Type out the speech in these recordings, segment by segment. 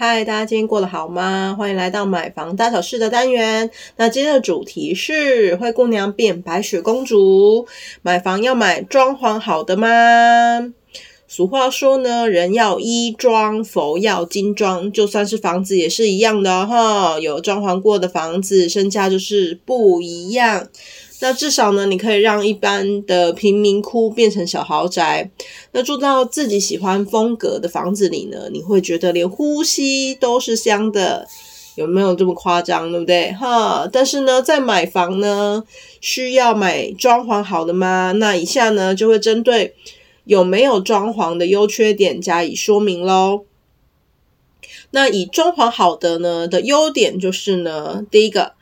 嗨，大家今天过得好吗？欢迎来到买房大小事的单元。那今天的主题是灰姑娘变白雪公主，买房要买装潢好的吗？俗话说呢，人要衣装，佛要金装，就算是房子也是一样的哈。有装潢过的房子，身价就是不一样。那至少呢，你可以让一般的贫民窟变成小豪宅。那住到自己喜欢风格的房子里呢，你会觉得连呼吸都是香的，有没有这么夸张？对不对？哈，但是呢，在买房呢，需要买装潢好的吗？那以下呢，就会针对有没有装潢的优缺点加以说明喽。那以装潢好的呢的优点就是呢，第一个。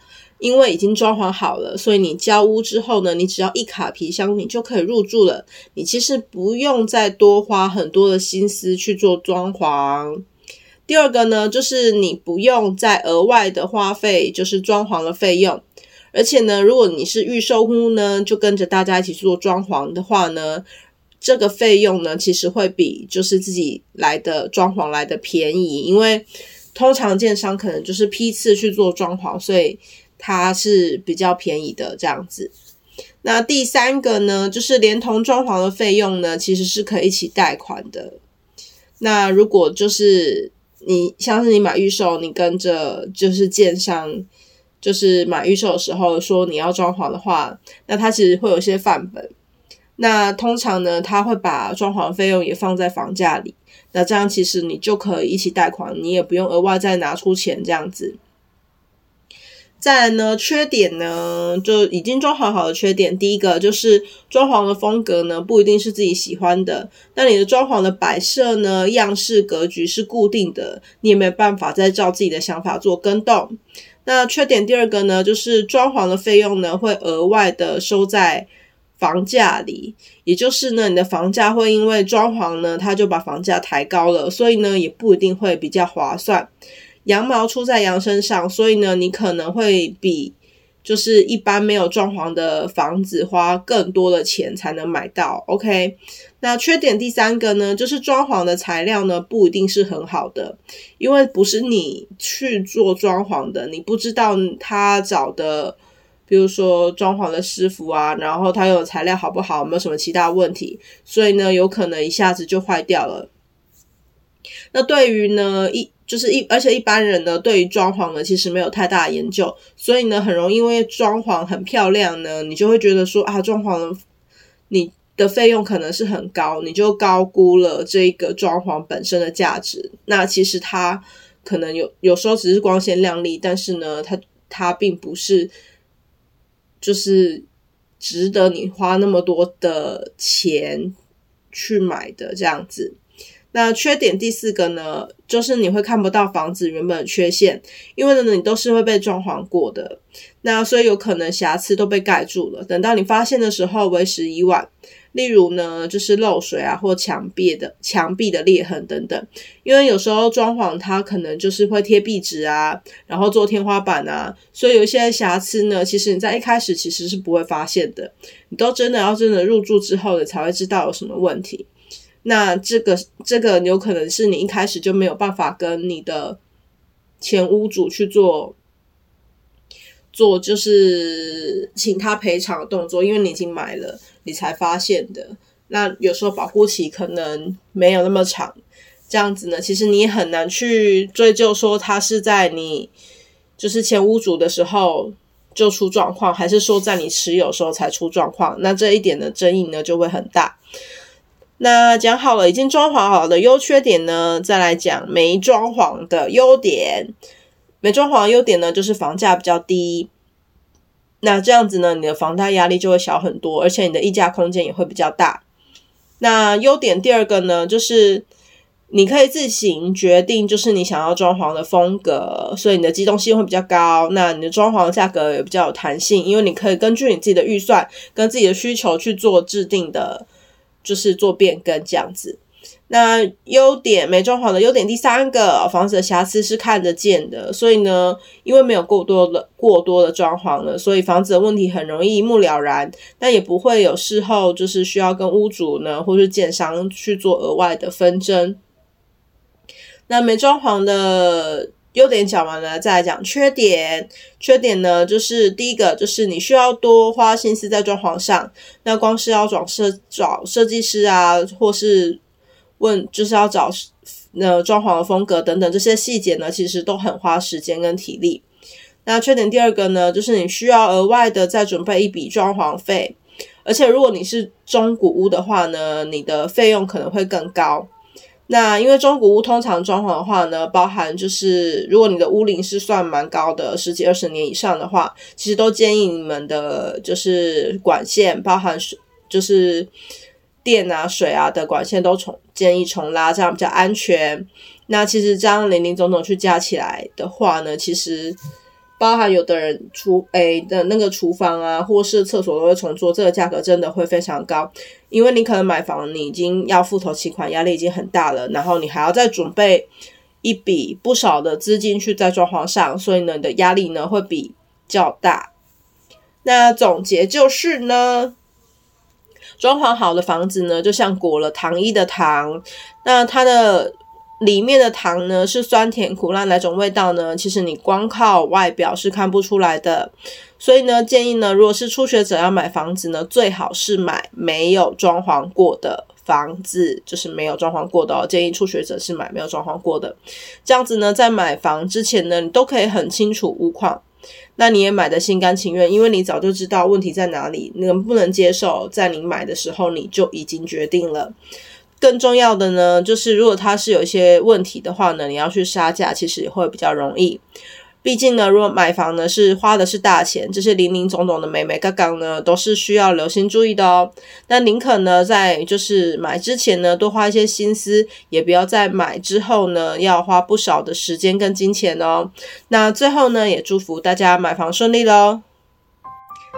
因为已经装潢好了，所以你交屋之后呢，你只要一卡皮箱，你就可以入住了。你其实不用再多花很多的心思去做装潢。第二个呢，就是你不用再额外的花费，就是装潢的费用。而且呢，如果你是预售屋呢，就跟着大家一起去做装潢的话呢，这个费用呢，其实会比就是自己来的装潢来的便宜，因为通常建商可能就是批次去做装潢，所以。它是比较便宜的这样子。那第三个呢，就是连同装潢的费用呢，其实是可以一起贷款的。那如果就是你像是你买预售，你跟着就是建商，就是买预售的时候说你要装潢的话，那它其实会有一些范本。那通常呢，他会把装潢费用也放在房价里。那这样其实你就可以一起贷款，你也不用额外再拿出钱这样子。再来呢，缺点呢，就已经装潢好的缺点。第一个就是装潢的风格呢，不一定是自己喜欢的。那你的装潢的摆设呢，样式格局是固定的，你也没有办法再照自己的想法做更动。那缺点第二个呢，就是装潢的费用呢，会额外的收在房价里，也就是呢，你的房价会因为装潢呢，它就把房价抬高了，所以呢，也不一定会比较划算。羊毛出在羊身上，所以呢，你可能会比就是一般没有装潢的房子花更多的钱才能买到。OK，那缺点第三个呢，就是装潢的材料呢，不一定是很好的，因为不是你去做装潢的，你不知道他找的，比如说装潢的师傅啊，然后他用的材料好不好，有没有什么其他问题，所以呢，有可能一下子就坏掉了。那对于呢一。就是一，而且一般人呢，对于装潢呢，其实没有太大的研究，所以呢，很容易因为装潢很漂亮呢，你就会觉得说啊，装潢你的费用可能是很高，你就高估了这个装潢本身的价值。那其实它可能有有时候只是光鲜亮丽，但是呢，它它并不是就是值得你花那么多的钱去买的这样子。那缺点第四个呢，就是你会看不到房子原本的缺陷，因为呢，你都是会被装潢过的，那所以有可能瑕疵都被盖住了。等到你发现的时候，为时已晚。例如呢，就是漏水啊，或墙壁的墙壁的裂痕等等。因为有时候装潢它可能就是会贴壁纸啊，然后做天花板啊，所以有一些瑕疵呢，其实你在一开始其实是不会发现的。你都真的要真的入住之后，你才会知道有什么问题。那这个这个有可能是你一开始就没有办法跟你的前屋主去做做，就是请他赔偿的动作，因为你已经买了，你才发现的。那有时候保护期可能没有那么长，这样子呢，其实你很难去追究说他是在你就是前屋主的时候就出状况，还是说在你持有时候才出状况。那这一点的争议呢就会很大。那讲好了，已经装潢好的优缺点呢，再来讲没装潢的优点。没装潢的优点呢，就是房价比较低。那这样子呢，你的房贷压力就会小很多，而且你的溢价空间也会比较大。那优点第二个呢，就是你可以自行决定，就是你想要装潢的风格，所以你的机动性会比较高。那你的装潢价格也比较有弹性，因为你可以根据你自己的预算跟自己的需求去做制定的，就是做变更这样子。那优点没装潢的优点第三个，房子的瑕疵是看得见的，所以呢，因为没有过多的过多的装潢了，所以房子的问题很容易一目了然，但也不会有事后就是需要跟屋主呢或是建商去做额外的纷争。那没装潢的优点讲完了，再来讲缺点。缺点呢，就是第一个就是你需要多花心思在装潢上，那光是要找设找设计师啊，或是问就是要找那装潢的风格等等这些细节呢，其实都很花时间跟体力。那缺点第二个呢，就是你需要额外的再准备一笔装潢费，而且如果你是中古屋的话呢，你的费用可能会更高。那因为中古屋通常装潢的话呢，包含就是如果你的屋龄是算蛮高的，十几二十年以上的话，其实都建议你们的就是管线包含水就是。电啊、水啊的管线都重建议重拉，这样比较安全。那其实这样林林总总去加起来的话呢，其实包含有的人厨诶、的那个厨房啊，或是厕所都会重做，这个价格真的会非常高。因为你可能买房，你已经要付头期款，压力已经很大了，然后你还要再准备一笔不少的资金去在装潢上，所以呢，你的压力呢会比较大。那总结就是呢。装潢好的房子呢，就像裹了糖衣的糖，那它的里面的糖呢是酸甜苦辣哪种味道呢？其实你光靠外表是看不出来的。所以呢，建议呢，如果是初学者要买房子呢，最好是买没有装潢过的房子，就是没有装潢过的哦。建议初学者是买没有装潢过的，这样子呢，在买房之前呢，你都可以很清楚屋况。那你也买的心甘情愿，因为你早就知道问题在哪里，能不能接受，在你买的时候你就已经决定了。更重要的呢，就是如果它是有一些问题的话呢，你要去杀价，其实也会比较容易。毕竟呢，如果买房呢是花的是大钱，这些林林总总的美眉角角呢，都是需要留心注意的哦。那宁可呢，在就是买之前呢，多花一些心思，也不要在买之后呢，要花不少的时间跟金钱哦。那最后呢，也祝福大家买房顺利喽。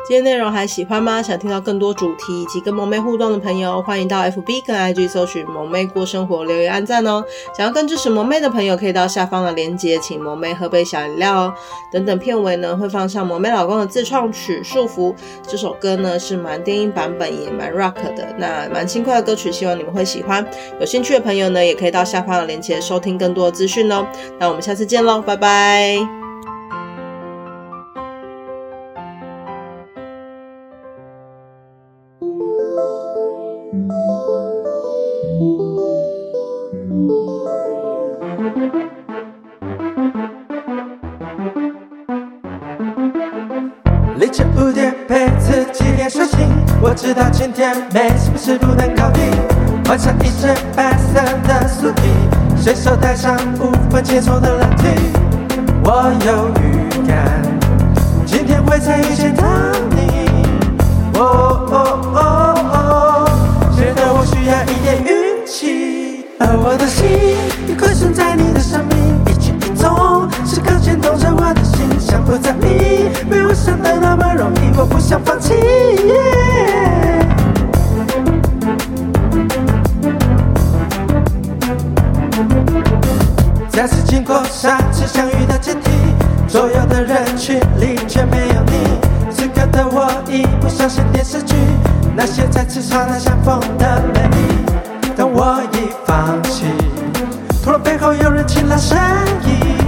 今天内容还喜欢吗？想听到更多主题以及跟萌妹互动的朋友，欢迎到 FB 跟 IG 搜寻“萌妹过生活”，留言按赞哦。想要更支持萌妹的朋友，可以到下方的链接，请萌妹喝杯小饮料哦。等等片尾呢，会放上萌妹老公的自创曲《束缚》。这首歌呢是蛮电音版本，也蛮 rock 的，那蛮轻快的歌曲，希望你们会喜欢。有兴趣的朋友呢，也可以到下方的链接收听更多的资讯哦。那我们下次见喽，拜拜。我知道今天没什么事不能搞定。换上一身白色的素衣，随手带上五分切磋的冷静。我有预感，今天会再遇见到你。哦哦哦哦，觉得我需要一点运气，而我的心已归顺在你的生命，一举一动时刻牵动着我的心，想不在你，没我想的那么容易，我不想放弃。再次经过上次相遇的阶梯，左右的人群里却没有你。此刻的我已不相信电视剧，那些再次刹那相逢的美丽，当我已放弃，突然背后有人轻拉声音，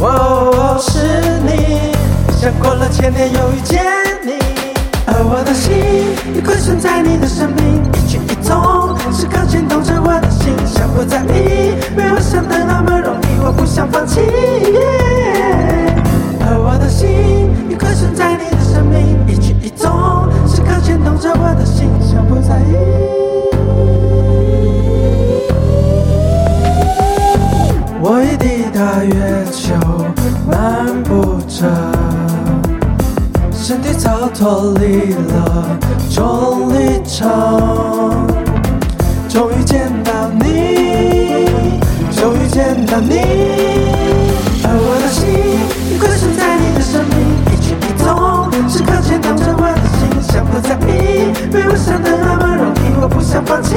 哦，是你，像过了千年又遇见你，而我的心已归顺在你的生命，一举一动时刻牵动着我的心，想不在意，脱离了重力场，终于见到你，终于见到你。而我的心，困守在你的生命。一举一动，时刻牵动着我的心。想不在意，被我想的那么容易。我不想放弃。